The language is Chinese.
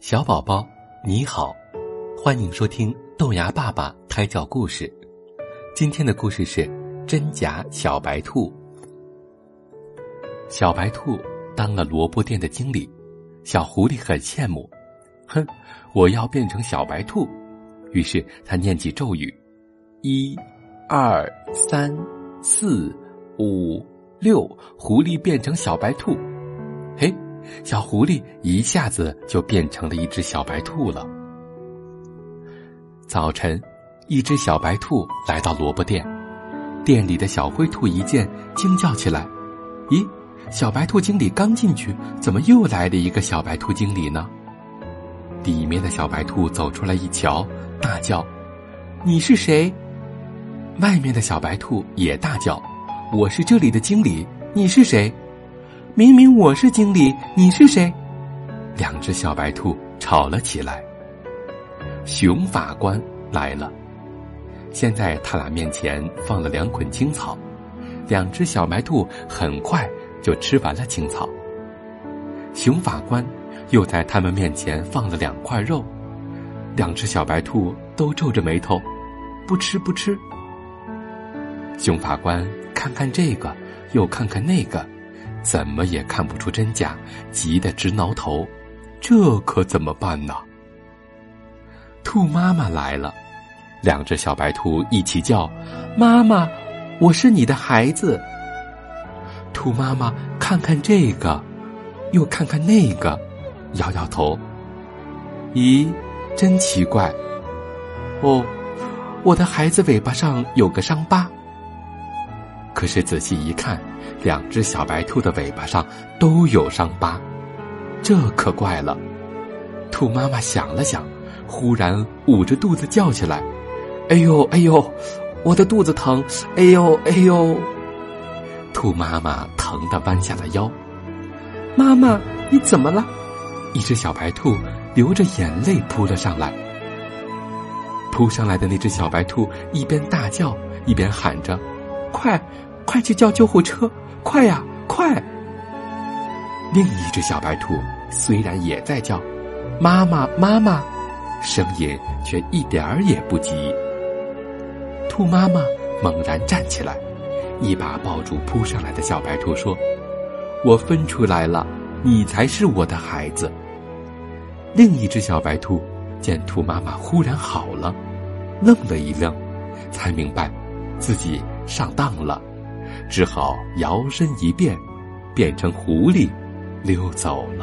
小宝宝，你好，欢迎收听豆芽爸爸胎教故事。今天的故事是真假小白兔。小白兔当了萝卜店的经理，小狐狸很羡慕。哼，我要变成小白兔。于是他念起咒语：一、二、三、四、五、六，狐狸变成小白兔。小狐狸一下子就变成了一只小白兔了。早晨，一只小白兔来到萝卜店，店里的小灰兔一见，惊叫起来：“咦，小白兔经理刚进去，怎么又来了一个小白兔经理呢？”里面的小白兔走出来一瞧，大叫：“你是谁？”外面的小白兔也大叫：“我是这里的经理，你是谁？”明明我是经理，你是谁？两只小白兔吵了起来。熊法官来了，现在他俩面前放了两捆青草，两只小白兔很快就吃完了青草。熊法官又在他们面前放了两块肉，两只小白兔都皱着眉头，不吃不吃。熊法官看看这个，又看看那个。怎么也看不出真假，急得直挠头，这可怎么办呢？兔妈妈来了，两只小白兔一起叫：“妈妈，我是你的孩子。”兔妈妈看看这个，又看看那个，摇摇头：“咦，真奇怪。哦，我的孩子尾巴上有个伤疤。可是仔细一看。”两只小白兔的尾巴上都有伤疤，这可怪了。兔妈妈想了想，忽然捂着肚子叫起来：“哎呦哎呦，我的肚子疼！哎呦哎呦！”兔妈妈疼得弯下了腰。妈妈，你怎么了？一只小白兔流着眼泪扑了上来。扑上来的那只小白兔一边大叫，一边喊着：“快，快去叫救护车！”快呀，快！另一只小白兔虽然也在叫“妈妈，妈妈”，声音却一点儿也不急。兔妈妈猛然站起来，一把抱住扑上来的小白兔，说：“我分出来了，你才是我的孩子。”另一只小白兔见兔妈妈忽然好了，愣了一愣，才明白自己上当了。只好摇身一变，变成狐狸，溜走了。